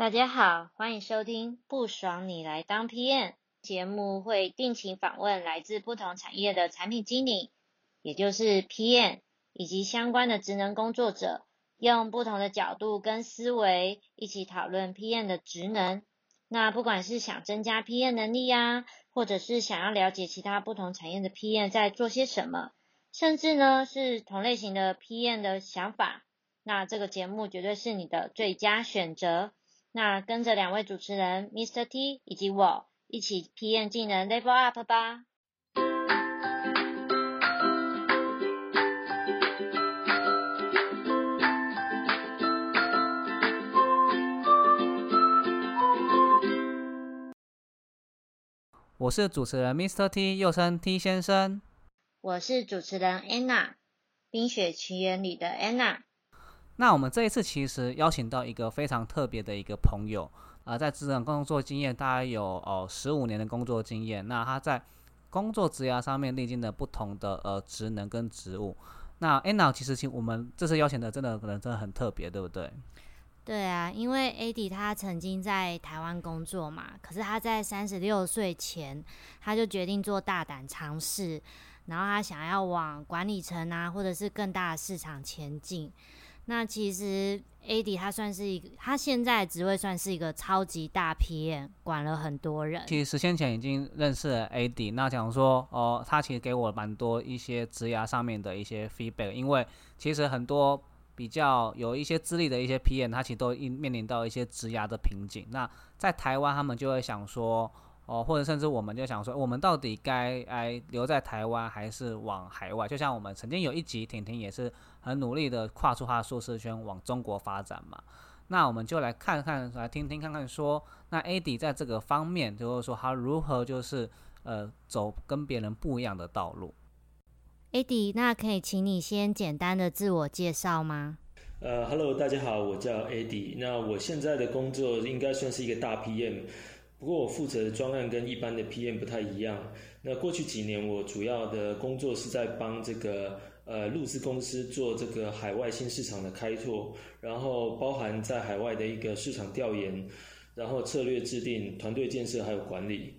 大家好，欢迎收听《不爽你来当 PM》节目，会定期访问来自不同产业的产品经理，也就是 PM 以及相关的职能工作者，用不同的角度跟思维一起讨论 PM 的职能。那不管是想增加 PM 能力呀，或者是想要了解其他不同产业的 PM 在做些什么，甚至呢是同类型的 PM 的想法，那这个节目绝对是你的最佳选择。那跟着两位主持人 Mr. T 以及我一起体验技能 Level Up 吧。我是主持人 Mr. T，又称 T 先生。我是主持人 Anna，《冰雪奇缘》里的 Anna。那我们这一次其实邀请到一个非常特别的一个朋友，啊，在职场工作经验大概有哦十五年的工作经验。那他在工作职涯上面历经了不同的呃职能跟职务。那 Anna 其实请我们这次邀请的真的可能真的很特别，对不对？对啊，因为 AD 他曾经在台湾工作嘛，可是他在三十六岁前他就决定做大胆尝试，然后他想要往管理层啊，或者是更大的市场前进。那其实 AD 他算是一个，他现在职位算是一个超级大 PM，管了很多人。其实先前已经认识了 AD，那讲说哦，他其实给我蛮多一些职涯上面的一些 feedback，因为其实很多比较有一些资历的一些 PM，他其实都面临到一些职涯的瓶颈。那在台湾，他们就会想说。哦，或者甚至我们就想说，我们到底该哎留在台湾还是往海外？就像我们曾经有一集，婷婷也是很努力的跨出他的舒适圈往中国发展嘛。那我们就来看看，来听听看看，说那 AD 在这个方面，就是说他如何就是呃走跟别人不一样的道路。AD，那可以请你先简单的自我介绍吗？呃，Hello，大家好，我叫 AD。那我现在的工作应该算是一个大 PM。不过我负责的专案跟一般的 PM 不太一样。那过去几年我主要的工作是在帮这个呃入资公司做这个海外新市场的开拓，然后包含在海外的一个市场调研，然后策略制定、团队建设还有管理。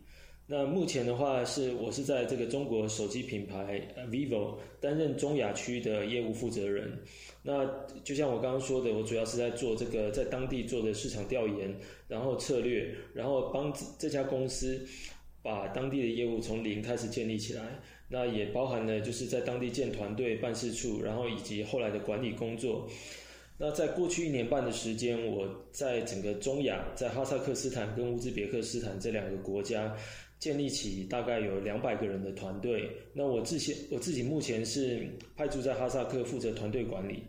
那目前的话是我是在这个中国手机品牌 vivo 担任中亚区的业务负责人。那就像我刚刚说的，我主要是在做这个在当地做的市场调研，然后策略，然后帮这家公司把当地的业务从零开始建立起来。那也包含了就是在当地建团队、办事处，然后以及后来的管理工作。那在过去一年半的时间，我在整个中亚，在哈萨克斯坦跟乌兹别克斯坦这两个国家。建立起大概有两百个人的团队。那我自己我自己目前是派驻在哈萨克负责团队管理。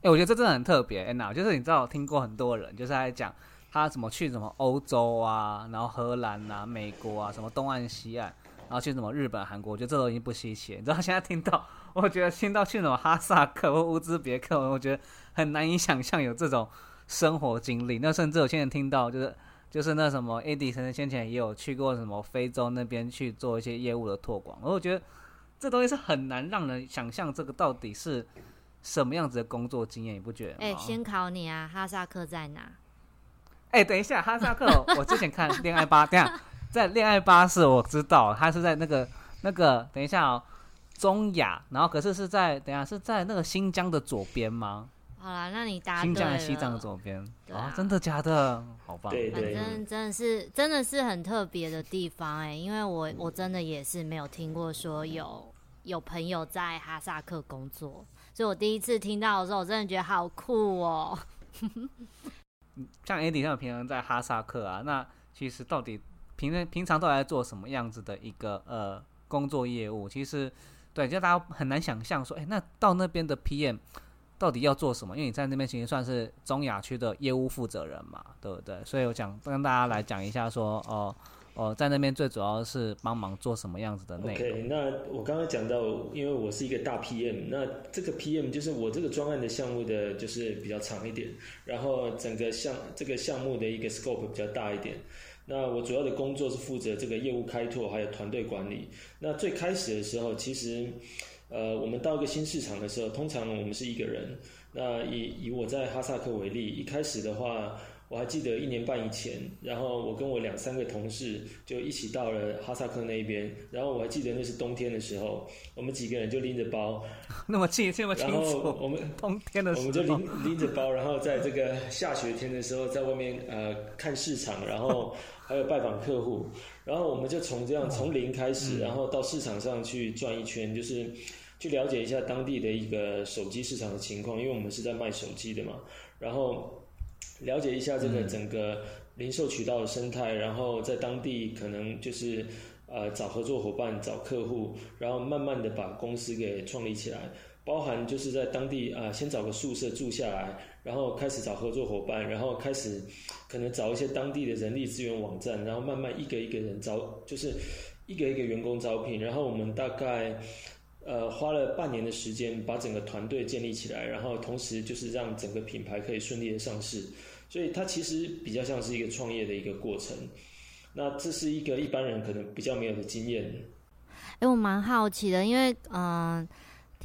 哎，我觉得这真的很特别。安娜，就是你知道，我听过很多人就是在讲他怎么去什么欧洲啊，然后荷兰啊、美国啊，什么东岸西岸，然后去什么日本、韩国，我觉得这都已经不稀奇。你知道现在听到，我觉得听到去什么哈萨克或乌兹别克，我觉得很难以想象有这种生活经历。那甚至我现在听到就是。就是那什么，AD 先生先前也有去过什么非洲那边去做一些业务的拓广，我觉得这东西是很难让人想象这个到底是什么样子的工作经验，你不觉得？哎，先考你啊，哈萨克在哪？哎，等一下，哈萨克，我之前看恋爱吧，等下在恋爱巴士，我知道他是在那个那个，等一下哦，中亚，然后可是是在等一下是在那个新疆的左边吗？好啦，那你答新疆的西藏的左边啊，真的假的？好棒！对对，反正真的是真的是很特别的地方哎，因为我我真的也是没有听过说有有朋友在哈萨克工作，所以我第一次听到的时候，我真的觉得好酷哦。像 Andy 像平常在哈萨克啊，那其实到底平平常都在做什么样子的一个呃工作业务？其实对，就大家很难想象说，哎，那到那边的 PM。到底要做什么？因为你在那边其实算是中亚区的业务负责人嘛，对不对？所以我讲跟大家来讲一下，说哦哦，在那边最主要是帮忙做什么样子的内容。OK，那我刚刚讲到，因为我是一个大 PM，那这个 PM 就是我这个专案的项目的就是比较长一点，然后整个项这个项目的一个 scope 比较大一点。那我主要的工作是负责这个业务开拓还有团队管理。那最开始的时候，其实。呃，我们到一个新市场的时候，通常我们是一个人。那以以我在哈萨克为例，一开始的话，我还记得一年半以前，然后我跟我两三个同事就一起到了哈萨克那边，然后我还记得那是冬天的时候，我们几个人就拎着包，那么近这么清然楚，后我们冬天的时候，我们就拎拎着包，然后在这个下雪天的时候，在外面呃看市场，然后还有拜访客户，然后我们就从这样从零开始，然后到市场上去转一圈，就是去了解一下当地的一个手机市场的情况，因为我们是在卖手机的嘛，然后了解一下这个整个零售渠道的生态，然后在当地可能就是呃找合作伙伴、找客户，然后慢慢的把公司给创立起来。包含就是在当地啊、先找个宿舍住下来，然后开始找合作伙伴，然后开始可能找一些当地的人力资源网站，然后慢慢一个一个人招，就是一个一个员工招聘，然后我们大概呃花了半年的时间把整个团队建立起来，然后同时就是让整个品牌可以顺利的上市，所以它其实比较像是一个创业的一个过程。那这是一个一般人可能比较没有的经验。哎、我蛮好奇的，因为嗯、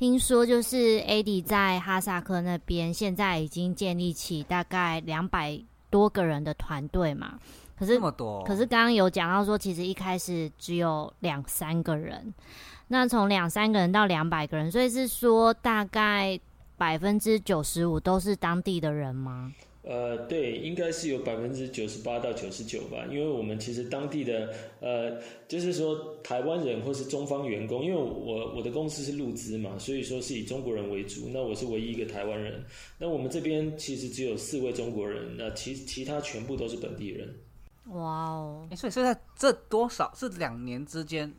听说就是 AD 在哈萨克那边现在已经建立起大概两百多个人的团队嘛，可是可是刚刚有讲到说，其实一开始只有两三个人，那从两三个人到两百个人，所以是说大概百分之九十五都是当地的人吗？呃，对，应该是有百分之九十八到九十九吧，因为我们其实当地的呃，就是说台湾人或是中方员工，因为我我的公司是入资嘛，所以说是以中国人为主，那我是唯一一个台湾人，那我们这边其实只有四位中国人，那其其他全部都是本地人。哇哦，诶所以现在这多少是两年之间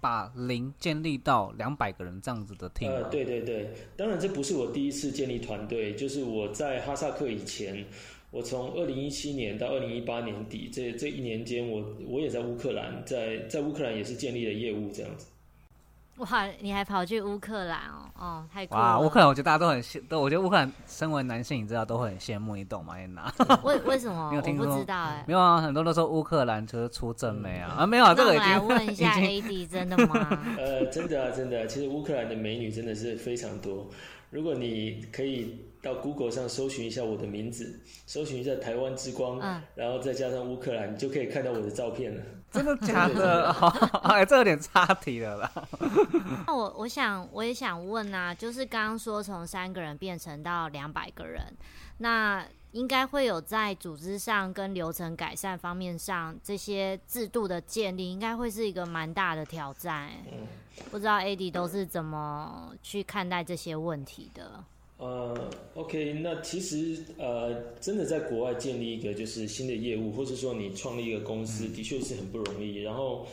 把零建立到两百个人这样子的 team 呃，对对对，当然这不是我第一次建立团队，就是我在哈萨克以前，我从二零一七年到二零一八年底这这一年间，我我也在乌克兰，在在乌克兰也是建立了业务这样子。哇，你还跑去乌克兰哦，哦，太酷了！哇，乌克兰我觉得大家都很羡，都我觉得乌克兰身为男性，你知道都会很羡慕，你懂吗？安娜？为为什么？你有听说我不知道哎、没有啊，很多都说乌克兰就是出正美啊，啊没有啊，这个已那我来问经一下 已经 AD，真的吗？呃，真的啊，真的啊、其实乌克兰的美女真的是非常多。如果你可以到 Google 上搜寻一下我的名字，搜寻一下台湾之光，嗯然后再加上乌克兰，你就可以看到我的照片了。真的假的？好，哎，这有点差题了啦。那我我想我也想问啊，就是刚刚说从三个人变成到两百个人，那应该会有在组织上跟流程改善方面上这些制度的建立，应该会是一个蛮大的挑战欸、嗯不知道 AD 都是怎么去看待这些问题的？呃，OK，那其实呃，真的在国外建立一个就是新的业务，或者说你创立一个公司，的确是很不容易。然后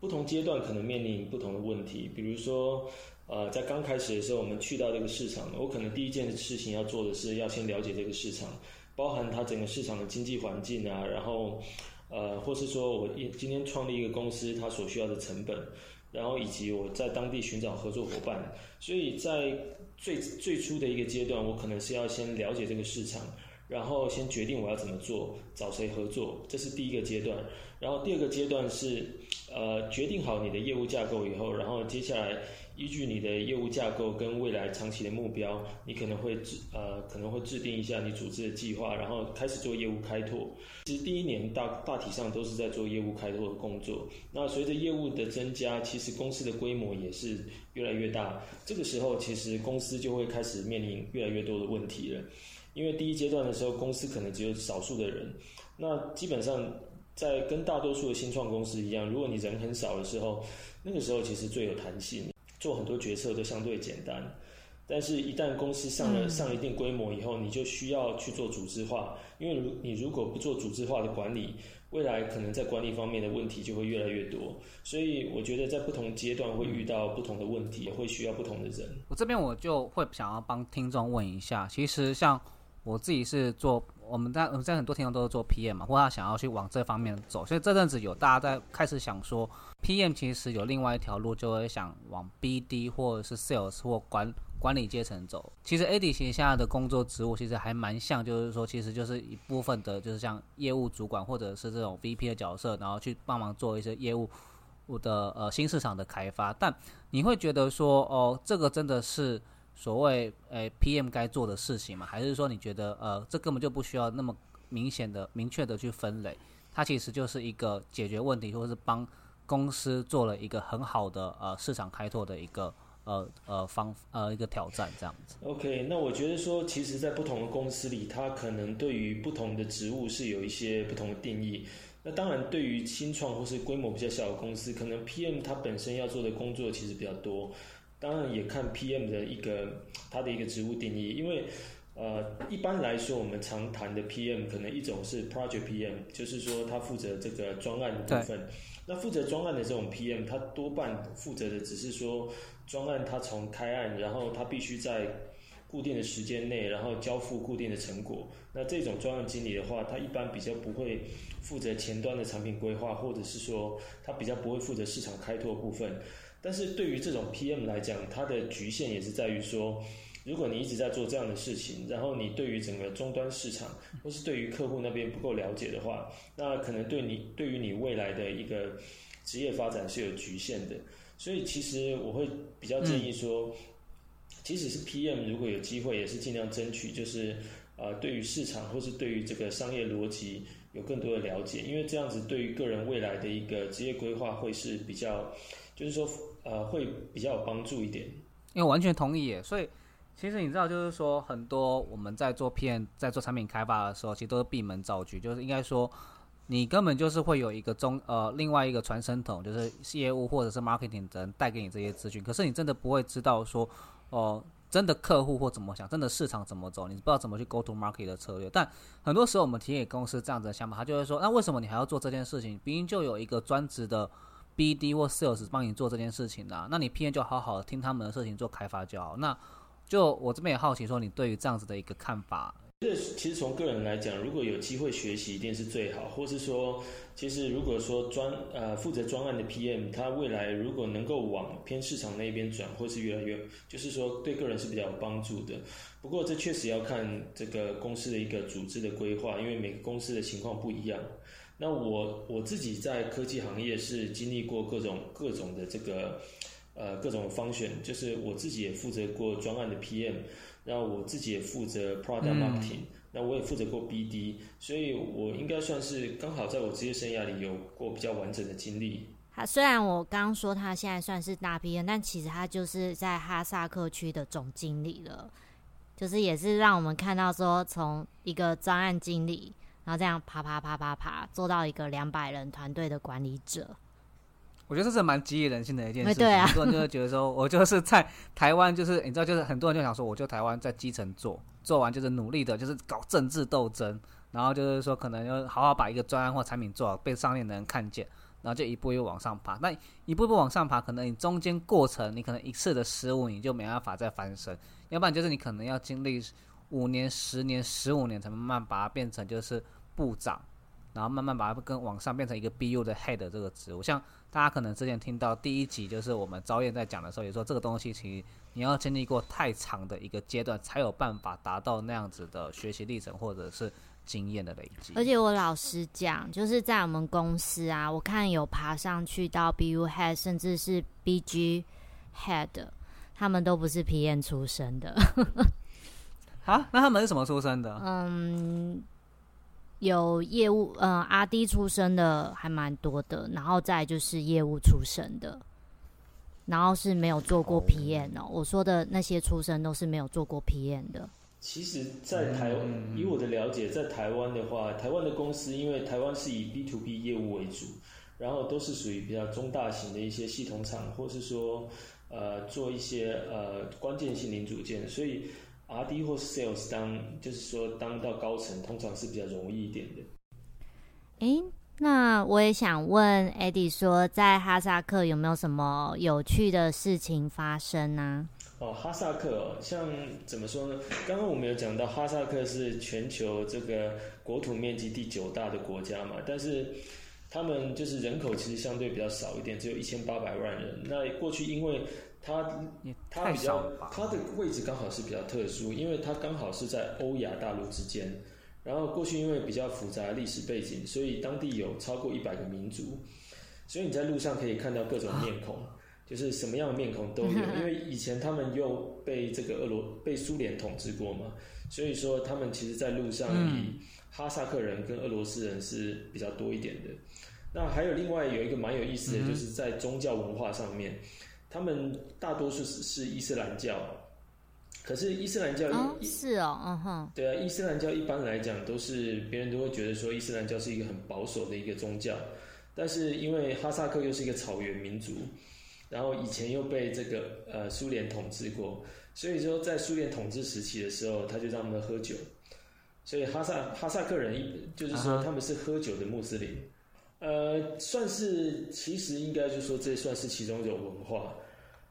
不同阶段可能面临不同的问题，比如说呃，在刚开始的时候，我们去到这个市场，我可能第一件事情要做的是要先了解这个市场，包含它整个市场的经济环境啊，然后呃，或是说我一今天创立一个公司，它所需要的成本。然后以及我在当地寻找合作伙伴，所以在最最初的一个阶段，我可能是要先了解这个市场，然后先决定我要怎么做，找谁合作，这是第一个阶段。然后第二个阶段是，呃，决定好你的业务架构以后，然后接下来依据你的业务架构跟未来长期的目标，你可能会制呃可能会制定一下你组织的计划，然后开始做业务开拓。其实第一年大大体上都是在做业务开拓的工作。那随着业务的增加，其实公司的规模也是越来越大。这个时候，其实公司就会开始面临越来越多的问题了。因为第一阶段的时候，公司可能只有少数的人，那基本上在跟大多数的新创公司一样，如果你人很少的时候，那个时候其实最有弹性，做很多决策都相对简单。但是，一旦公司上了上一定规模以后，你就需要去做组织化，因为如你如果不做组织化的管理，未来可能在管理方面的问题就会越来越多。所以，我觉得在不同阶段会遇到不同的问题，也会需要不同的人。我这边我就会想要帮听众问一下，其实像我自己是做，我们在我们在很多听众都是做 PM 嘛，或他想要去往这方面走，所以这阵子有大家在开始想说，PM 其实有另外一条路，就会想往 BD 或者是 Sales 或管管理阶层走。其实 AD 其实现在的工作职务其实还蛮像，就是说其实就是一部分的，就是像业务主管或者是这种 VP 的角色，然后去帮忙做一些业务。我的呃新市场的开发，但你会觉得说哦，这个真的是所谓诶 PM 该做的事情吗？还是说你觉得呃这根本就不需要那么明显的、明确的去分类，它其实就是一个解决问题，或者是帮公司做了一个很好的呃市场开拓的一个呃呃方呃一个挑战这样子。OK，那我觉得说，其实，在不同的公司里，它可能对于不同的职务是有一些不同的定义。那当然，对于新创或是规模比较小的公司，可能 PM 它本身要做的工作其实比较多。当然，也看 PM 的一个它的一个职务定义，因为呃，一般来说，我们常谈的 PM 可能一种是 Project PM，就是说他负责这个专案部分。那负责专案的这种 PM，他多半负责的只是说专案他从开案，然后他必须在固定的时间内，然后交付固定的成果。那这种专案经理的话，他一般比较不会负责前端的产品规划，或者是说他比较不会负责市场开拓部分。但是对于这种 PM 来讲，它的局限也是在于说，如果你一直在做这样的事情，然后你对于整个终端市场或是对于客户那边不够了解的话，那可能对你对于你未来的一个职业发展是有局限的。所以其实我会比较建议说，即使是 PM，如果有机会，也是尽量争取，就是呃，对于市场或是对于这个商业逻辑有更多的了解，因为这样子对于个人未来的一个职业规划会是比较，就是说呃，会比较有帮助一点。因为完全同意，所以其实你知道，就是说很多我们在做 PM 在做产品开发的时候，其实都是闭门造车，就是应该说你根本就是会有一个中呃另外一个传声筒，就是业务或者是 marketing 的人带给你这些资讯，可是你真的不会知道说哦、真的客户或怎么想，真的市场怎么走，你不知道怎么去 go to market 的策略。但很多时候我们提给公司这样子的想法，他就会说，那为什么你还要做这件事情？毕竟就有一个专职的 BD 或 Sales 帮你做这件事情的、那你 PM 就好好听他们的事情做开发就好。那就我这边也好奇说，你对于这样子的一个看法，这其实从个人来讲，如果有机会学习，一定是最好。或是说，其实如果说专呃负责专案的 PM，他未来如果能够往偏市场那边转，或是越来越，就是说对个人是比较有帮助的。不过这确实要看这个公司的一个组织的规划，因为每个公司的情况不一样。那我我自己在科技行业是经历过各种各种的这个呃各种方选，就是我自己也负责过专案的 PM，然后我自己也负责 product marketing，、那我也负责过 BD，所以我应该算是刚好在我职业生涯里有过比较完整的经历。他虽然我刚刚说他现在算是大 PM，但其实他就是在哈萨克区的总经理了，就是也是让我们看到说从一个专案经理，然后这样爬爬爬爬爬，做到一个两百人团队的管理者。我觉得这是蛮激励人心的一件事情。对啊很多人就会觉得说，我就是在台湾，就是你知道，就是很多人就想说，我就台湾在基层做，做完就是努力的，就是搞政治斗争，然后就是说可能要好好把一个专案或产品做好，被上面的人看见，然后就一步一步往上爬。那一步一步往上爬，可能你中间过程，你可能一次的失误，你就没办法再翻身，要不然就是你可能要经历五年、十年、十五年，才慢慢把它变成就是部长。然后慢慢把它跟往上变成一个 BU 的 head 这个职务，像大家可能之前听到第一集，就是我们招燕在讲的时候，也说这个东西其实你要经历过太长的一个阶段，才有办法达到那样子的学习历程或者是经验的累积。而且我老实讲，就是在我们公司啊，我看有爬上去到 BU head，甚至是 BG head，他们都不是 PM 出身的。啊，那他们是什么出身的？嗯，有业务，呃阿 D 出身的还蛮多的，然后再就是业务出身的，然后是没有做过 PM 哦。我说的那些出身都是没有做过 PM 的。其实，在台湾，以我的了解，在台湾的话，台湾的公司，因为台湾是以 B to B 业务为主，然后都是属于比较中大型的一些系统厂，或是说，呃，做一些呃关键性零组件，所以 R D 或是 Sales 当，就是说当到高层，通常是比较容易一点的。诶，那我也想问 Eddie 说，在哈萨克有没有什么有趣的事情发生呢、哦，哈萨克哦，像怎么说呢？刚刚我们有讲到，哈萨克是全球这个国土面积第九大的国家嘛，但是他们就是人口其实相对比较少一点，只有一千八百万人。那过去因为它它比较？它的位置刚好是比较特殊，因为它刚好是在欧亚大陆之间。然后过去因为比较复杂的历史背景，所以当地有超过一百个民族，所以你在路上可以看到各种面孔，就是什么样的面孔都有。因为 以前他们又被这个俄罗被苏联统治过嘛，所以说他们其实在路上以哈萨克人跟俄罗斯人是比较多一点的。那还有另外有一个蛮有意思的，就是在宗教文化上面，他们大多数是是伊斯兰教，可是伊斯兰教哦，是哦，嗯哼，对啊，伊斯兰教一般来讲都是别人都会觉得说伊斯兰教是一个很保守的一个宗教，但是因为哈萨克又是一个草原民族，然后以前又被这个呃苏联统治过，所以说在苏联统治时期的时候，他就让他们喝酒，所以哈萨哈萨克人一就是说他们是喝酒的穆斯林。呃，算是，其实应该就说这算是其中一种文化。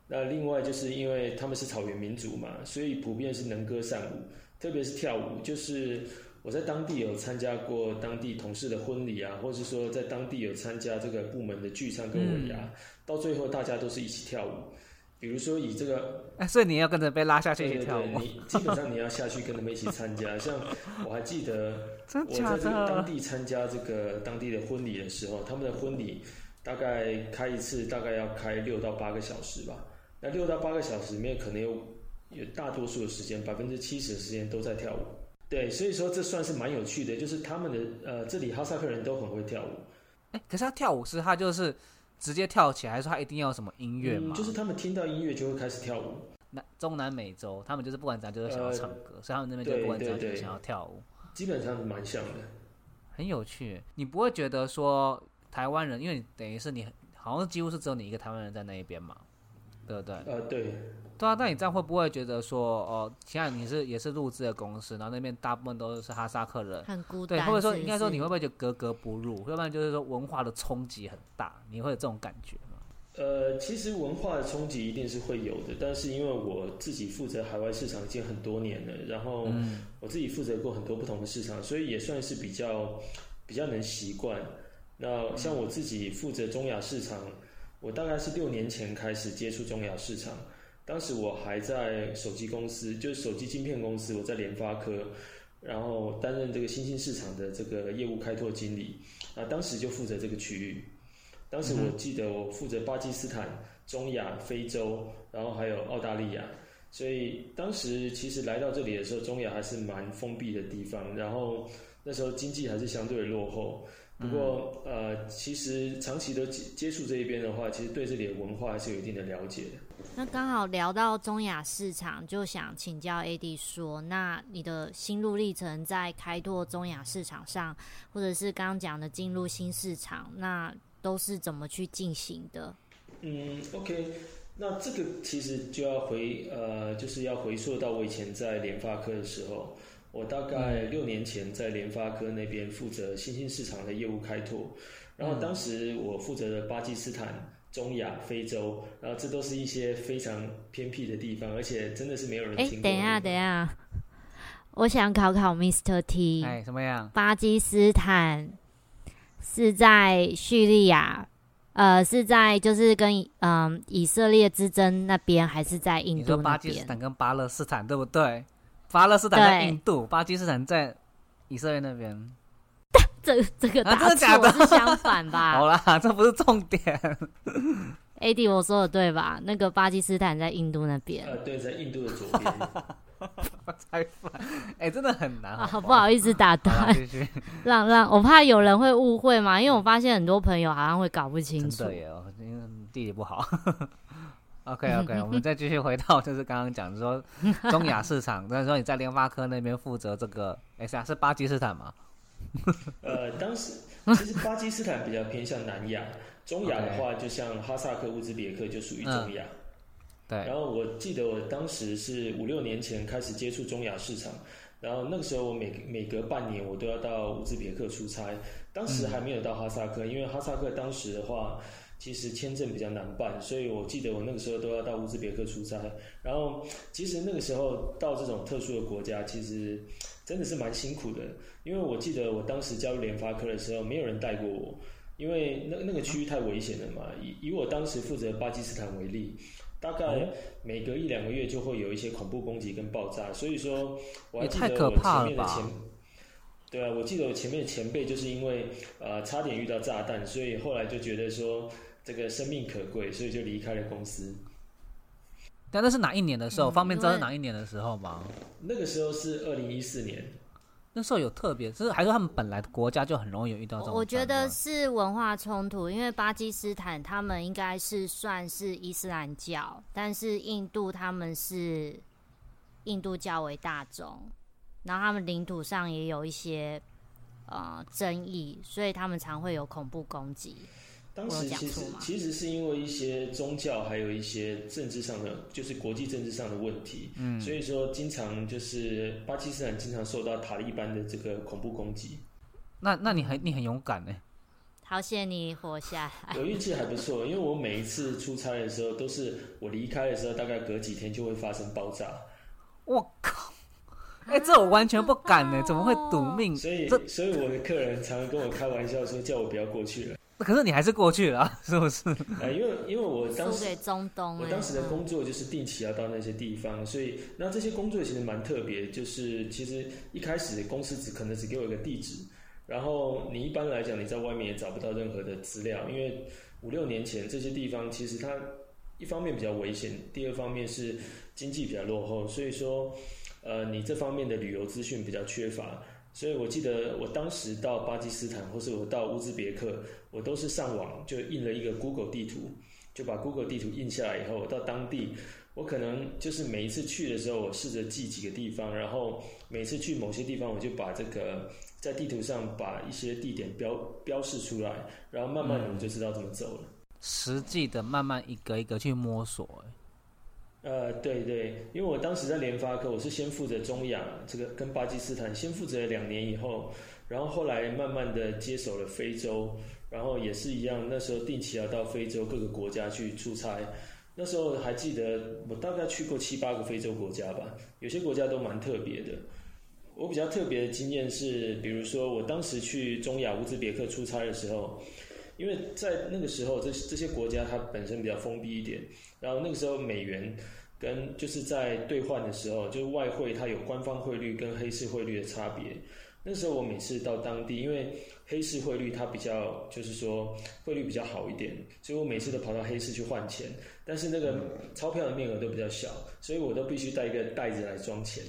那另外就是因为他们是草原民族嘛，所以普遍是能歌善舞，特别是跳舞。就是我在当地有参加过当地同事的婚礼啊，或者是说在当地有参加这个部门的聚餐跟尾牙，到最后大家都是一起跳舞。比如说以这个，哎，所以你要跟着被拉下去对对跳舞对，，你基本上你要下去跟他们一起参加。像我还记得。我在这个当？地参加这个当地的婚礼的时候，他们的婚礼大概开一次大概要开六到八个小时吧。那六到八个小时里面，可能有有大多数的时间，百分之七十的时间都在跳舞。对，所以说这算是蛮有趣的，就是他们的呃，这里哈萨克人都很会跳舞，哎，可是他跳舞是他就是直接跳起来，还是说他一定要什么音乐吗？嗯，就是他们听到音乐就会开始跳舞。南中南美洲，他们就是不管怎样就是想要唱歌，所以他们那边就不管怎样就是想要跳舞，基本上是蛮像的。很有趣。你不会觉得说台湾人，因为等于是你好像几乎是只有你一个台湾人在那一边嘛，对不对？呃，对，对啊，那你这样会不会觉得说，哦，现在你是也是入资的公司，然后那边大部分都是哈萨克人，对，很孤单。或者说应该说你会不会觉得格格不入，要不然就是说文化的冲击很大，你会有这种感觉吗？呃，其实文化的冲击一定是会有的，但是因为我自己负责海外市场已经很多年了，然后我自己负责过很多不同的市场，所以也算是比较比较能习惯。那像我自己负责中亚市场，我大概是六年前开始接触中亚市场，当时我还在手机公司，就是手机晶片公司，我在联发科，然后担任这个新兴市场的这个业务开拓经理，啊，当时就负责这个区域。当时我记得我负责巴基斯坦、中亚、非洲，然后还有澳大利亚，所以当时其实来到这里的时候，中亚还是蛮封闭的地方，然后那时候经济还是相对落后。不过呃，其实长期的接接触这一边的话，其实对这里的文化还是有一定的了解的。那刚好聊到中亚市场，就想请教 AD 说，那你的心路历程在开拓中亚市场上，或者是刚刚讲的进入新市场，那都是怎么去进行的？嗯，OK，那这个其实就要回呃，就是要回溯到我以前在联发科的时候，我大概六年前在联发科那边负责新兴市场的业务开拓，然后当时我负责的巴基斯坦、中亚、非洲，然后这都是一些非常偏僻的地方，而且真的是没有人。等一下，等一下，我想考考 Mr. T，、哎，怎么样？巴基斯坦是在叙利亚，呃，是在就是跟嗯、以色列之争那边，还是在印你说度那边？巴基斯坦跟巴勒斯坦对不对？巴勒斯坦在印度，巴基斯坦在以色列那边。这这个啊答真的假的错是相反吧 好啦，这不是重点。？AD 我说的对吧？那个巴基斯坦在印度那边。呃，对，在印度的左边。猜反，哎，真的很难。啊，好不好意思打断，让让我怕有人会误会嘛，因为我发现很多朋友好像会搞不清楚真的。耶，哦因为地理不好。OK OK，我们再继续回到 就是刚刚讲说中亚市场，那时候你在联发科那边负责这个，哎是啊是巴基斯坦吗？呃，当时其实巴基斯坦比较偏向南亚，中亚的话就像哈萨克、乌兹别克就属于中亚。对，然后我记得我当时是五六年前开始接触中亚市场，然后那个时候我每每隔半年我都要到乌兹别克出差，当时还没有到哈萨克，因为哈萨克当时的话。其实签证比较难办，所以我记得我那个时候都要到乌兹别克出差。然后其实那个时候到这种特殊的国家，其实真的是蛮辛苦的。因为我记得我当时加入联发科的时候，没有人带过我，因为那那个区域太危险了嘛。以以我当时负责巴基斯坦为例，大概每隔一两个月就会有一些恐怖攻击跟爆炸，所以说我还记得我可怕了前面的前吧。对啊，我记得我前面的前辈就是因为呃差点遇到炸弹，所以后来就觉得说这个生命可贵，所以就离开了公司。但那是哪一年的时候？嗯方便知道是哪一年的时候吗？那个时候是二零一四年，那时候有特别，就是还是他们本来的国家就很容易有遇到这种？我觉得是文化冲突，因为巴基斯坦他们应该是算是伊斯兰教，但是印度他们是印度教为大宗，然后他们领土上也有一些呃争议，所以他们常会有恐怖攻击。当时其实其实是因为一些宗教，还有一些政治上的，就是国际政治上的问题，嗯，所以说经常就是巴基斯坦经常受到塔利班的这个恐怖攻击。那那你很你很勇敢呢？好谢你活下来。我运气还不错，因为我每一次出差的时候，都是我离开的时候，大概隔几天就会发生爆炸。我靠！哎，这我完全不敢呢，怎么会赌命？所以所以我的客人常常跟我开玩笑说，叫我不要过去了。可是你还是过去了，是不是？呃，因为因为我当时给中东，我当时的工作就是定期要到那些地方，所以那这些工作其实蛮特别。就是其实一开始公司只可能只给我一个地址，然后你一般来讲你在外面也找不到任何的资料，因为五六年前这些地方其实它一方面比较危险，第二方面是经济比较落后，所以说呃你这方面的旅游资讯比较缺乏。所以我记得我当时到巴基斯坦，或是我到乌兹别克，我都是上网就印了一个 Google 地图，就把 Google 地图印下来以后，到当地，我可能就是每一次去的时候，我试着记几个地方，然后每次去某些地方，我就把这个在地图上把一些地点标标示出来，然后慢慢的就知道怎么走了。实际的慢慢一个一个去摸索。呃，对对，因为我当时在联发科，我是先负责中亚这个跟巴基斯坦，先负责了两年以后，然后后来慢慢的接手了非洲，然后也是一样，那时候定期要到非洲各个国家去出差，那时候还记得我大概去过七八个非洲国家吧，有些国家都蛮特别的。我比较特别的经验是，比如说我当时去中亚乌兹别克出差的时候，因为在那个时候这这些国家它本身比较封闭一点。然后那个时候美元跟就是在兑换的时候，就是外汇它有官方汇率跟黑市汇率的差别。那时候我每次到当地，因为黑市汇率它比较就是说汇率比较好一点，所以我每次都跑到黑市去换钱。但是那个钞票的面额都比较小，所以我都必须带一个袋子来装钱。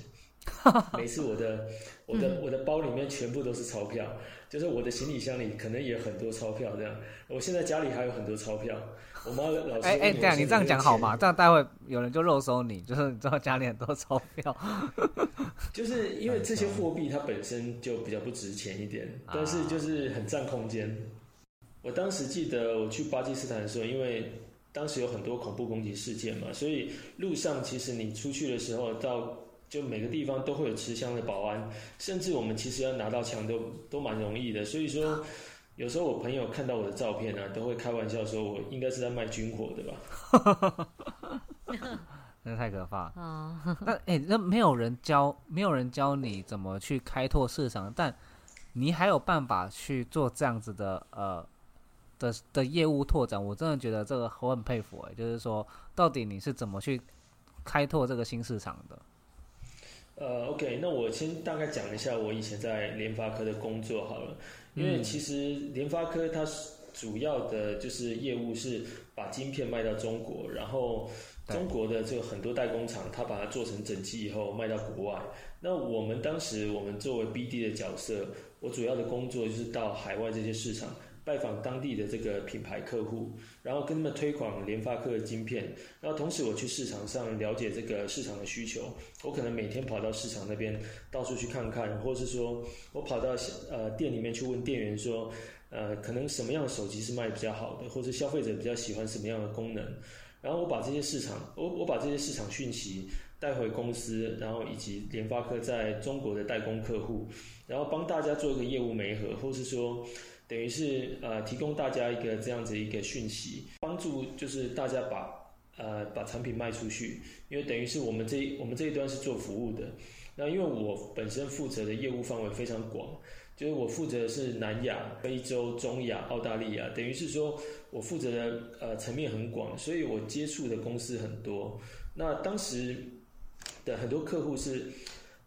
每次我的我的我的包里面全部都是钞票，就是我的行李箱里可能也有很多钞票这样。我现在家里还有很多钞票。我妈老师，哎哎，对啊，你这样讲好吗？这样待会有人就肉收你，就是你知道家里很多钞票。就是因为这些货币它本身就比较不值钱一点，但是就是很占空间。我当时记得我去巴基斯坦的时候，因为当时有很多恐怖攻击事件嘛，所以路上其实你出去的时候，到就每个地方都会有持枪的保安，甚至我们其实要拿到枪都都蛮容易的，所以说。有时候我朋友看到我的照片呢，都会开玩笑说我应该是在卖军火的吧？那太可怕啊！那哎，那没有人教，没有人教你怎么去开拓市场，但你还有办法去做这样子的呃的的业务拓展，我真的觉得这个我很佩服哎。就是说，到底你是怎么去开拓这个新市场的？呃，OK，那我先大概讲一下我以前在联发科的工作好了。因为其实联发科它主要的就是业务是把晶片卖到中国，然后中国的这个很多代工厂，它把它做成整机以后卖到国外。那我们当时我们作为 BD 的角色，我主要的工作就是到海外这些市场。拜访当地的这个品牌客户，然后跟他们推广联发科的晶片，然后同时我去市场上了解这个市场的需求。我可能每天跑到市场那边到处去看看，或是说我跑到呃店里面去问店员说，呃，可能什么样的手机是卖比较好的，或者消费者比较喜欢什么样的功能。然后我把这些市场，我我把这些市场讯息带回公司，然后以及联发科在中国的代工客户，然后帮大家做一个业务媒合，或是说。等于是呃提供大家一个这样子一个讯息，帮助就是大家把呃把产品卖出去，因为等于是我们这我们这一端是做服务的，那因为我本身负责的业务范围非常广，就是我负责的是南亚、非洲、中亚、澳大利亚，等于是说我负责的呃层面很广，所以我接触的公司很多。那当时的很多客户是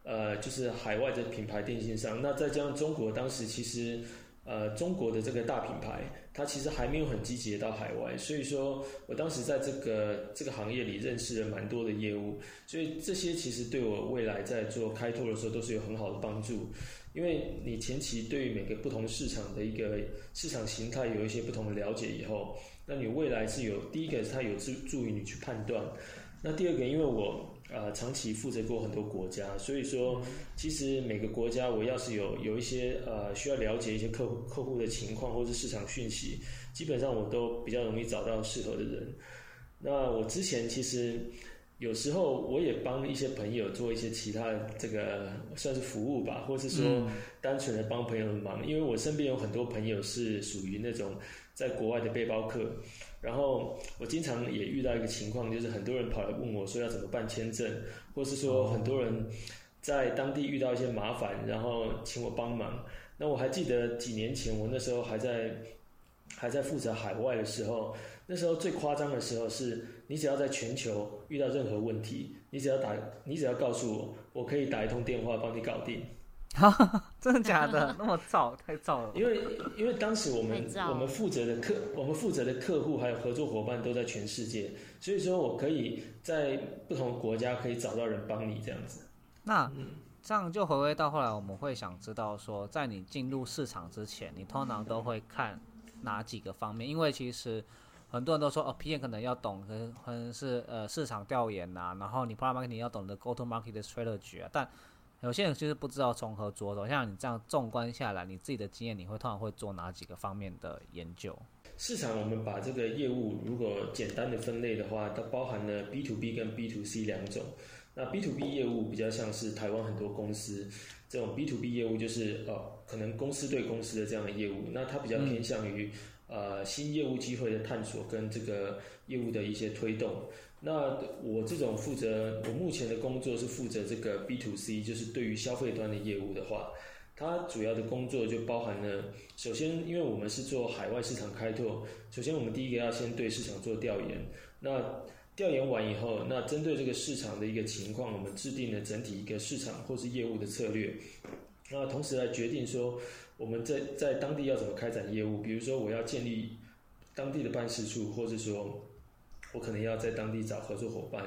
呃就是海外的品牌电信商，那再加上中国当时其实。呃，中国的这个大品牌，它其实还没有很积极到海外，所以说我当时在这个这个行业里认识了蛮多的业务，所以这些其实对我未来在做开拓的时候都是有很好的帮助。因为你前期对于每个不同市场的一个市场形态有一些不同的了解以后，那你未来是有第一个它有助助于你去判断，那第二个因为我呃长期负责过很多国家，所以说其实每个国家我要是有有一些呃需要了解一些客户客户的情况或者市场讯息，基本上我都比较容易找到适合的人。那我之前其实。有时候我也帮一些朋友做一些其他的这个算是服务吧，或是说单纯的帮朋友的忙。因为我身边有很多朋友是属于那种在国外的背包客，然后我经常也遇到一个情况，就是很多人跑来问我说要怎么办签证，或是说很多人在当地遇到一些麻烦，然后请我帮忙。那我还记得几年前我那时候还在还在负责海外的时候。那时候最夸张的时候是，你只要在全球遇到任何问题，你只要打，你只要告诉我，我可以打一通电话帮你搞定。真的假的？那么燥，太燥了。因为因为当时我们我们负责的客，我们负责的客户还有合作伙伴都在全世界，所以说我可以在不同国家可以找到人帮你这样子。那这样就回归到后来，我们会想知道说，在你进入市场之前，你通常都会看哪几个方面？因为其实。很多人都说哦，PM 可能要懂，可能可能是呃市场调研呐，然后你 p r o d marketing 要懂得 Go to Market 的 Strategy 啊，但有些人就是不知道从何着手。像你这样纵观下来，你自己的经验，你会通常会做哪几个方面的研究？市场我们把这个业务如果简单的分类的话，它包含了 B to B 跟 B to C 两种。那 B to B 业务比较像是台湾很多公司这种 B to B 业务，就是呃可能公司对公司的这样的业务，那它比较偏向于。呃，新业务机会的探索跟这个业务的一些推动。那我这种负责，我目前的工作是负责这个 B to C，就是对于消费端的业务的话，它主要的工作就包含了，首先，因为我们是做海外市场开拓，首先我们第一个要先对市场做调研。那调研完以后，那针对这个市场的一个情况，我们制定了整体一个市场或是业务的策略。那同时来决定说。我们在在当地要怎么开展业务？比如说，我要建立当地的办事处，或者说，我可能要在当地找合作伙伴。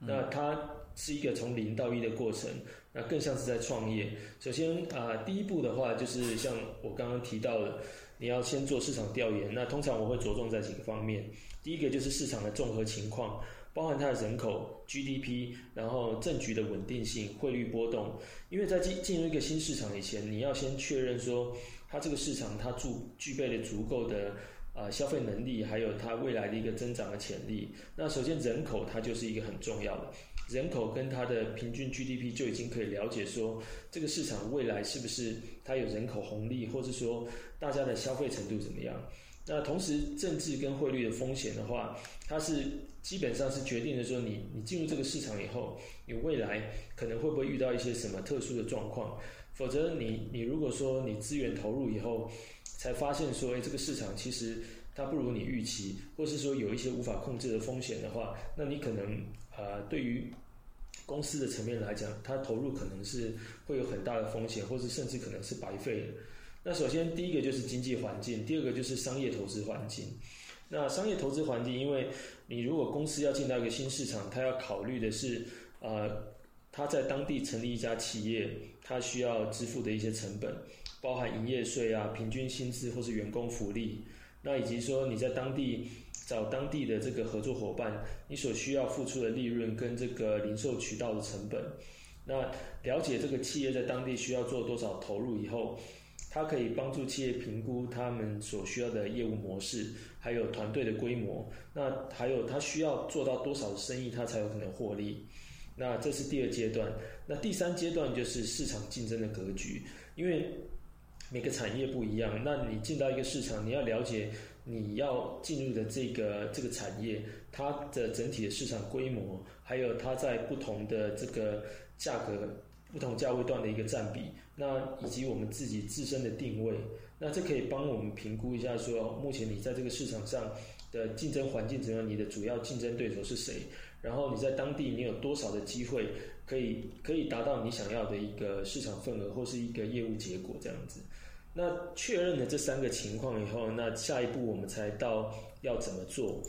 那它是一个从零到一的过程，那更像是在创业。首先啊，第一步的话，就是像我刚刚提到的，你要先做市场调研。那通常我会着重在几个方面。第一个就是市场的综合情况。包含它的人口、GDP，然后政局的稳定性、汇率波动。因为在进进入一个新市场以前，你要先确认说，它这个市场它具具备了足够的呃消费能力，还有它未来的一个增长的潜力。那首先人口它就是一个很重要的，人口跟它的平均 GDP 就已经可以了解说，这个市场未来是不是它有人口红利，或者说大家的消费程度怎么样。那同时，政治跟汇率的风险的话，它是基本上是决定的说，你你进入这个市场以后，你未来可能会不会遇到一些什么特殊的状况？否则，你你如果说你资源投入以后，才发现说，哎，这个市场其实它不如你预期，或是说有一些无法控制的风险的话，那你可能呃，对于公司的层面来讲，它投入可能是会有很大的风险，或是甚至可能是白费的。那首先第一个就是经济环境，第二个就是商业投资环境。那商业投资环境，因为你如果公司要进到一个新市场，它要考虑的是，呃，它在当地成立一家企业，它需要支付的一些成本，包含营业税啊、平均薪资或是员工福利，那以及说你在当地找当地的这个合作伙伴，你所需要付出的利润跟这个零售渠道的成本，那了解这个企业在当地需要做多少投入以后。它可以帮助企业评估他们所需要的业务模式，还有团队的规模。那还有它需要做到多少的生意，它才有可能获利。那这是第二阶段。那第三阶段就是市场竞争的格局，因为每个产业不一样。那你进到一个市场，你要了解你要进入的这个这个产业，它的整体的市场规模，还有它在不同的这个价格。不同价位段的一个占比，那以及我们自己自身的定位，那这可以帮我们评估一下，说目前你在这个市场上的竞争环境怎么样，你的主要竞争对手是谁，然后你在当地你有多少的机会可以可以达到你想要的一个市场份额或是一个业务结果这样子。那确认了这三个情况以后，那下一步我们才到要怎么做。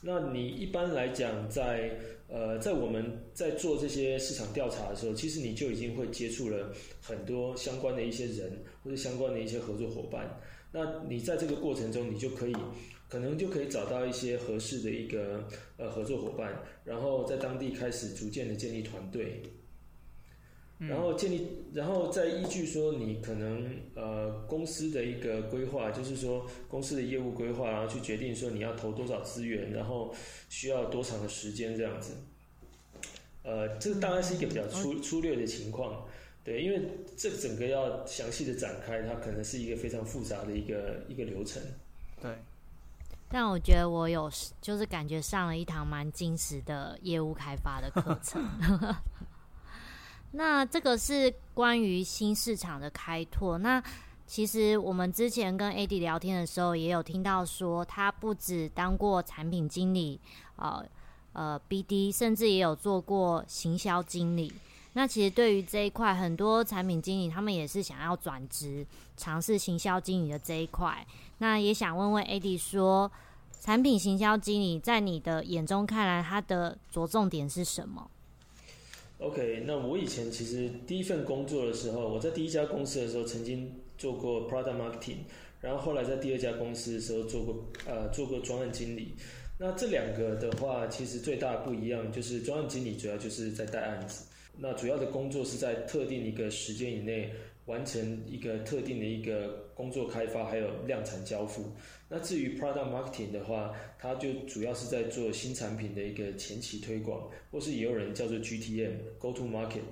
那你一般来讲，在呃，在我们在做这些市场调查的时候，其实你就已经会接触了很多相关的一些人或者相关的一些合作伙伴。那你在这个过程中，你就可以可能就可以找到一些合适的一个呃合作伙伴，然后在当地开始逐渐的建立团队。然后建立，然后再依据说你可能呃公司的一个规划，就是说公司的业务规划，然后去决定说你要投多少资源，然后需要多长的时间这样子。呃，这个大概是一个比较粗粗略的情况，对，因为这整个要详细的展开，它可能是一个非常复杂的一个一个流程。对。但我觉得我有就是感觉上了一堂蛮精实的业务开发的课程。那这个是关于新市场的开拓。那其实我们之前跟 AD 聊天的时候，也有听到说，他不止当过产品经理，呃呃 BD，甚至也有做过行销经理。那其实对于这一块，很多产品经理他们也是想要转职，尝试行销经理的这一块。那也想问问 AD 说，产品行销经理在你的眼中看来，他的着重点是什么？OK，那我以前其实第一份工作的时候，我在第一家公司的时候曾经做过 product marketing，然后后来在第二家公司的时候做过呃做过专案经理。那这两个的话，其实最大的不一样就是专案经理主要就是在带案子，那主要的工作是在特定一个时间以内。完成一个特定的一个工作开发，还有量产交付。那至于 product marketing 的话，它就主要是在做新产品的一个前期推广，或是也有人叫做 GTM go to market。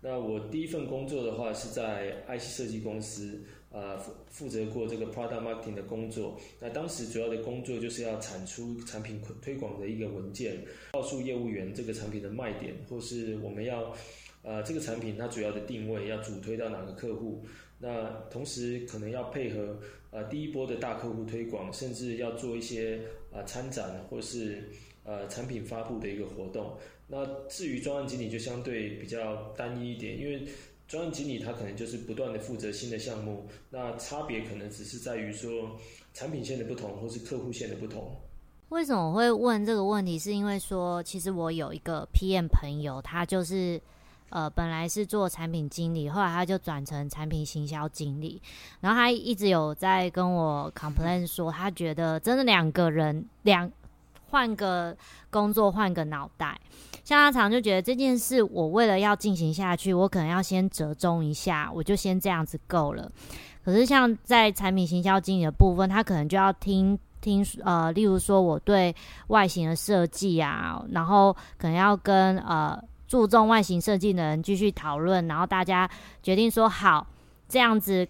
那我第一份工作的话是在 IC 设计公司，呃负负责过这个 product marketing 的工作。那当时主要的工作就是要产出产品推广的一个文件，告诉业务员这个产品的卖点，或是我们要。呃，这个产品它主要的定位要主推到哪个客户？那同时可能要配合呃第一波的大客户推广，甚至要做一些啊参展或是呃产品发布的一个活动。那至于专案经理就相对比较单一一点，因为专案经理他可能就是不断的负责新的项目，那差别可能只是在于说产品线的不同或是客户线的不同。为什么会问这个问题？是因为说其实我有一个 PM 朋友，他就是。呃，本来是做产品经理，后来他就转成产品行销经理。然后他一直有在跟我 complain 说，他觉得真的两个人两换个工作换个脑袋。像他常就觉得这件事，我为了要进行下去，我可能要先折中一下，我就先这样子够了。可是像在产品行销经理的部分，他可能就要听听呃，例如说我对外形的设计啊，然后可能要跟呃。注重外形设计的人继续讨论，然后大家决定说好，这样子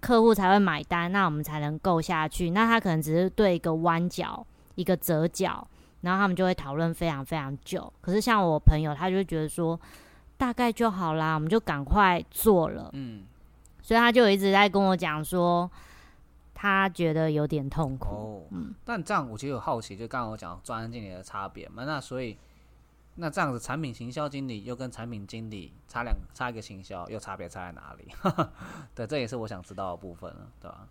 客户才会买单，那我们才能够下去。那他可能只是对一个弯角、一个折角，然后他们就会讨论非常非常久。可是像我朋友，他就会觉得说大概就好啦，我们就赶快做了。嗯，所以他就一直在跟我讲说，他觉得有点痛苦。哦，嗯，但这样我其实有好奇，就刚刚我讲专案经理的差别嘛，那所以。那这样子，产品行销经理又跟产品经理差两差一个行销，又差别差在哪里？对，这也是我想知道的部分了，对吧？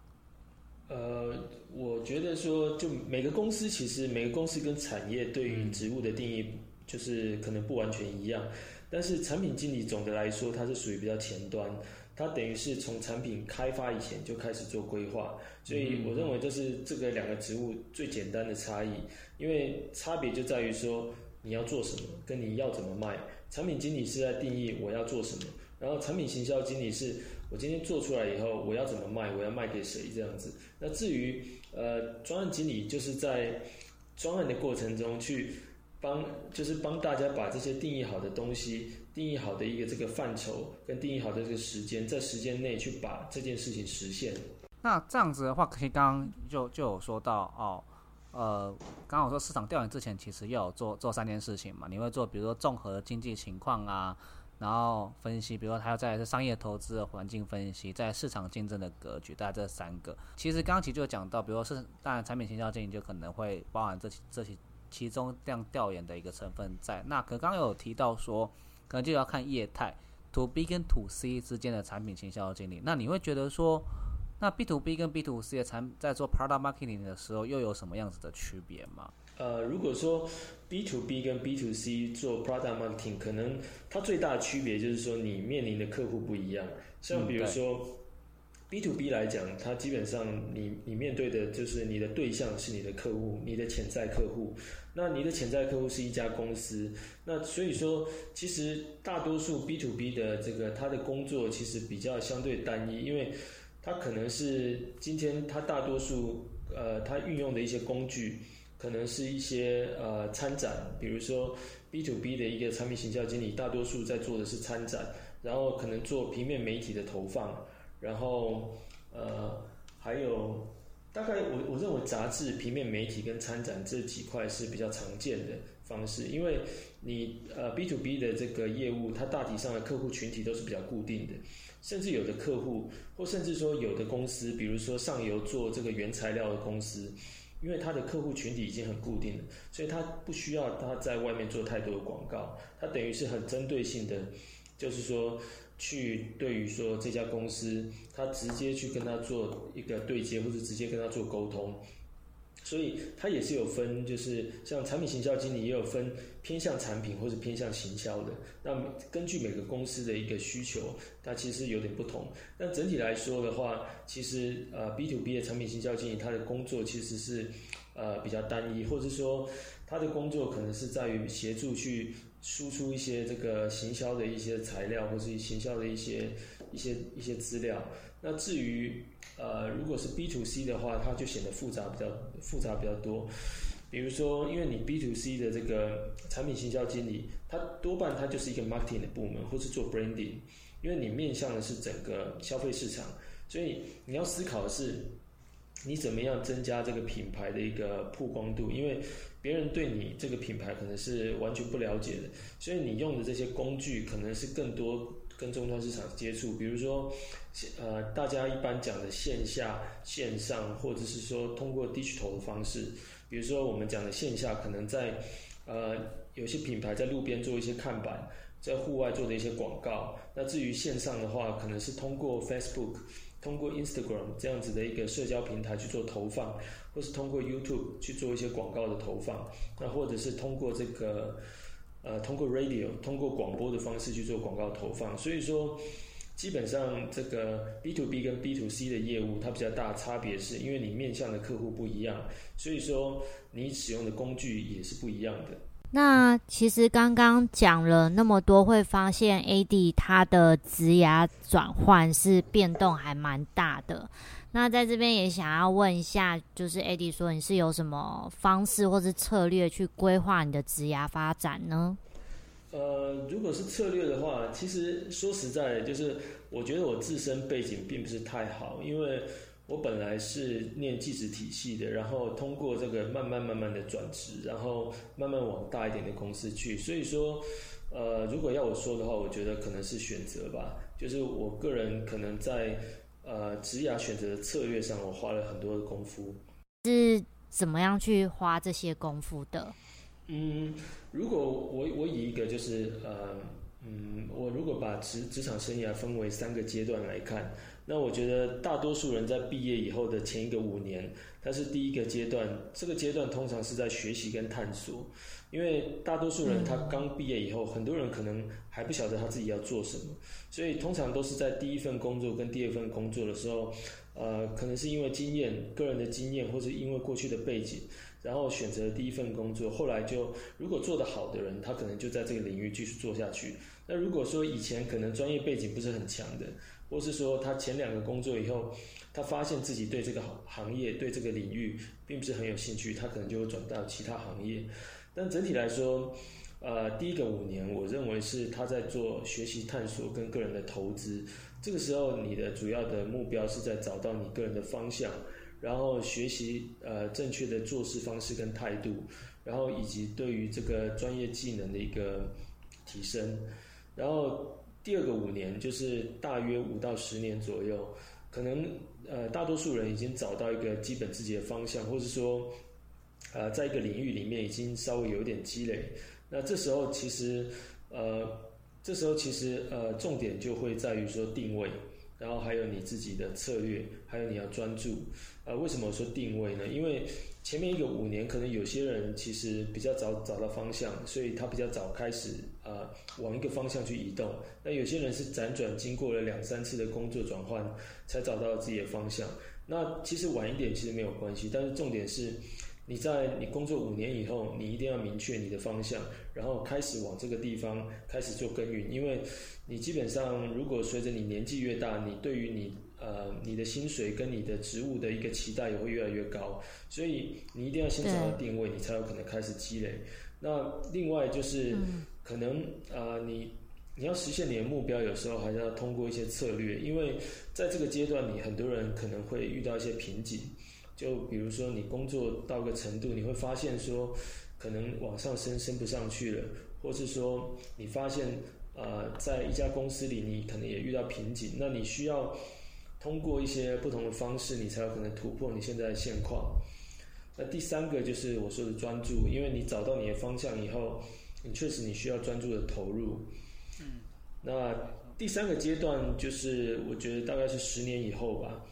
呃，我觉得说，就每个公司其实每个公司跟产业对于职务的定义，就是可能不完全一样。但是产品经理总的来说，它是属于比较前端，它等于是从产品开发以前就开始做规划，所以我认为这是这个两个职务最简单的差异，因为差别就在于说。你要做什么？跟你要怎么卖？产品经理是在定义我要做什么，然后产品行销经理是我今天做出来以后我要怎么卖？我要卖给谁？这样子。那至于呃专案经理，就是在专案的过程中去帮，就是帮大家把这些定义好的东西、定义好的一个这个范畴跟定义好的这个时间，在时间内去把这件事情实现。那这样子的话，可以刚刚就就有说到哦。呃，刚刚我说市场调研之前，其实要有做做三件事情嘛。你会做，比如说综合经济情况啊，然后分析，比如说还要再是商业投资的环境分析，在市场竞争的格局，大概这三个。其实刚刚其实就讲到，比如说是当然产品营销经理就可能会包含这这些其中这样调研的一个成分在。那可刚刚有提到说，可能就要看业态，to B 跟 to C 之间的产品营销经理。那你会觉得说？那 B to B 跟 B to C 的产在做 product marketing 的时候，又有什么样子的区别吗？呃，如果说 B to B 跟 B to C 做 product marketing，可能它最大的区别就是说你面临的客户不一样。像比如说 B to B 来讲，它基本上你你面对的就是你的对象是你的客户，你的潜在客户。那你的潜在客户是一家公司，那所以说其实大多数 B to B 的这个他的工作其实比较相对单一，因为他可能是今天他大多数呃他运用的一些工具。可能是一些呃参展，比如说 B to B 的一个产品行销经理，大多数在做的是参展，然后可能做平面媒体的投放，然后呃还有大概我我认为杂志、平面媒体跟参展这几块是比较常见的方式，因为你呃 B to B 的这个业务，它大体上的客户群体都是比较固定的，甚至有的客户或甚至说有的公司，比如说上游做这个原材料的公司。因为他的客户群体已经很固定了，所以他不需要他在外面做太多的广告，他等于是很针对性的，就是说去对于说这家公司，他直接去跟他做一个对接，或者直接跟他做沟通。所以它也是有分，就是像产品行销经理也有分偏向产品或者偏向行销的。那根据每个公司的一个需求，它其实有点不同。但整体来说的话，其实呃 B to B 的产品行销经理他的工作其实是呃比较单一，或者说他的工作可能是在于协助去输出一些这个行销的一些材料，或是行销的一些一些一些资料。那至于呃，如果是 B to C 的话，它就显得复杂比较复杂比较多。比如说，因为你 B to C 的这个产品行销经理，他多半他就是一个 marketing 的部门，或是做 branding。因为你面向的是整个消费市场，所以你要思考的是，你怎么样增加这个品牌的一个曝光度？因为别人对你这个品牌可能是完全不了解的，所以你用的这些工具可能是更多。跟终端市场接触，比如说，呃，大家一般讲的线下、线上，或者是说通过 digital 的方式，比如说我们讲的线下，可能在呃有些品牌在路边做一些看板，在户外做的一些广告。那至于线上的话，可能是通过 Facebook、通过 Instagram 这样子的一个社交平台去做投放，或是通过 YouTube 去做一些广告的投放，那或者是通过这个。呃，通过 radio，通过广播的方式去做广告投放，所以说，基本上这个 B to B 跟 B to C 的业务，它比较大差别是因为你面向的客户不一样，所以说你使用的工具也是不一样的。那其实刚刚讲了那么多，会发现 AD 它的职涯转换是变动还蛮大的。那在这边也想要问一下，就是 AD 说你是有什么方式或是策略去规划你的职涯发展呢？呃，如果是策略的话，其实说实在，就是我觉得我自身背景并不是太好，因为我本来是念技职体系的，然后通过这个慢慢慢慢的转职，然后慢慢往大一点的公司去，所以说，呃，如果要我说的话，我觉得可能是选择吧，就是我个人可能在。呃，职涯选择的策略上，我花了很多的功夫。是怎么样去花这些功夫的？嗯，如果我我以一个就是呃嗯，我如果把职职场生涯分为三个阶段来看，那我觉得大多数人在毕业以后的前一个五年，它是第一个阶段。这个阶段通常是在学习跟探索。因为大多数人他刚毕业以后，很多人可能还不晓得他自己要做什么，所以通常都是在第一份工作跟第二份工作的时候，呃，可能是因为经验、个人的经验，或是因为过去的背景，然后选择第一份工作。后来就如果做得好的人，他可能就在这个领域继续做下去。那如果说以前可能专业背景不是很强的，或是说他前两个工作以后，他发现自己对这个行业、对这个领域并不是很有兴趣，他可能就会转到其他行业。但整体来说，呃，第一个五年，我认为是他在做学习探索跟个人的投资。这个时候，你的主要的目标是在找到你个人的方向，然后学习呃正确的做事方式跟态度，然后以及对于这个专业技能的一个提升。然后第二个五年就是大约五到十年左右，可能呃大多数人已经找到一个基本自己的方向，或者说。呃，在一个领域里面已经稍微有一点积累，那这时候其实，呃，这时候其实呃，重点就会在于说定位，然后还有你自己的策略，还有你要专注。呃，为什么说定位呢？因为前面一个五年，可能有些人其实比较早找到方向，所以他比较早开始呃往一个方向去移动。那有些人是辗转经过了两三次的工作转换，才找到自己的方向。那其实晚一点其实没有关系，但是重点是。你在你工作五年以后，你一定要明确你的方向，然后开始往这个地方开始做耕耘。因为，你基本上如果随着你年纪越大，你对于你呃你的薪水跟你的职务的一个期待也会越来越高，所以你一定要先找到定位，你才有可能开始积累。那另外就是可能啊，你你要实现你的目标，有时候还是要通过一些策略，因为在这个阶段，你很多人可能会遇到一些瓶颈。就比如说，你工作到个程度，你会发现说，可能往上升升不上去了，或是说你发现，呃，在一家公司里，你可能也遇到瓶颈，那你需要通过一些不同的方式，你才有可能突破你现在的现况。那第三个就是我说的专注，因为你找到你的方向以后，你确实你需要专注的投入。嗯。那第三个阶段就是，我觉得大概是十年以后吧。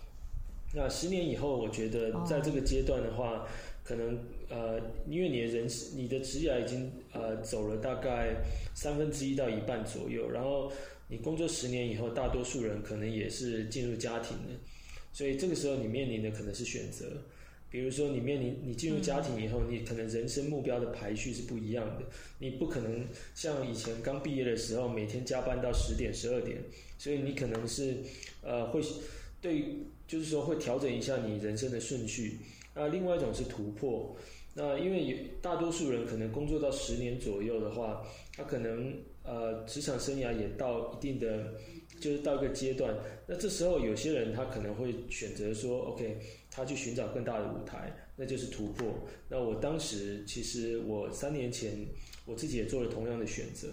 那十年以后，我觉得在这个阶段的话，可能呃，因为你的人你的职业已经呃走了大概三分之一到一半左右，然后你工作十年以后，大多数人可能也是进入家庭的，所以这个时候你面临的可能是选择，比如说你面临你进入家庭以后，你可能人生目标的排序是不一样的，你不可能像以前刚毕业的时候每天加班到十点十二点，所以你可能是呃会对。就是说会调整一下你人生的顺序，那另外一种是突破。那因为大多数人可能工作到十年左右的话，他可能呃职场生涯也到一定的，就是到一个阶段。那这时候有些人他可能会选择说，OK，他去寻找更大的舞台，那就是突破。那我当时其实我三年前我自己也做了同样的选择。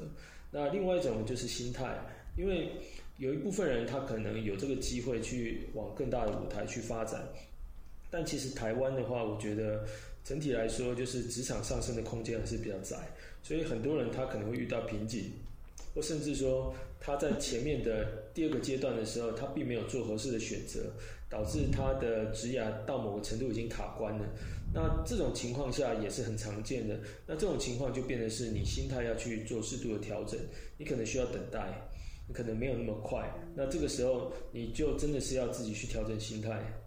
那另外一种就是心态，因为。有一部分人他可能有这个机会去往更大的舞台去发展，但其实台湾的话，我觉得整体来说就是职场上升的空间还是比较窄，所以很多人他可能会遇到瓶颈，或甚至说他在前面的第二个阶段的时候，他并没有做合适的选择，导致他的职涯到某个程度已经卡关了。那这种情况下也是很常见的。那这种情况就变得是你心态要去做适度的调整，你可能需要等待。你可能没有那么快，那这个时候你就真的是要自己去调整心态。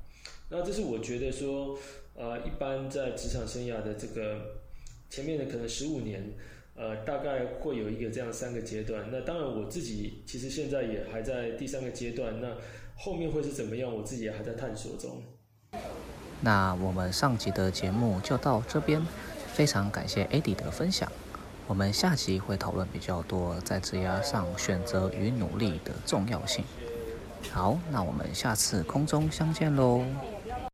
那这是我觉得说，呃，一般在职场生涯的这个前面的可能十五年，呃，大概会有一个这样三个阶段。那当然我自己其实现在也还在第三个阶段，那后面会是怎么样，我自己也还在探索中。那我们上集的节目就到这边，非常感谢 Eddie 的分享。我们下集会讨论比较多在职涯上选择与努力的重要性。好，那我们下次空中相见喽。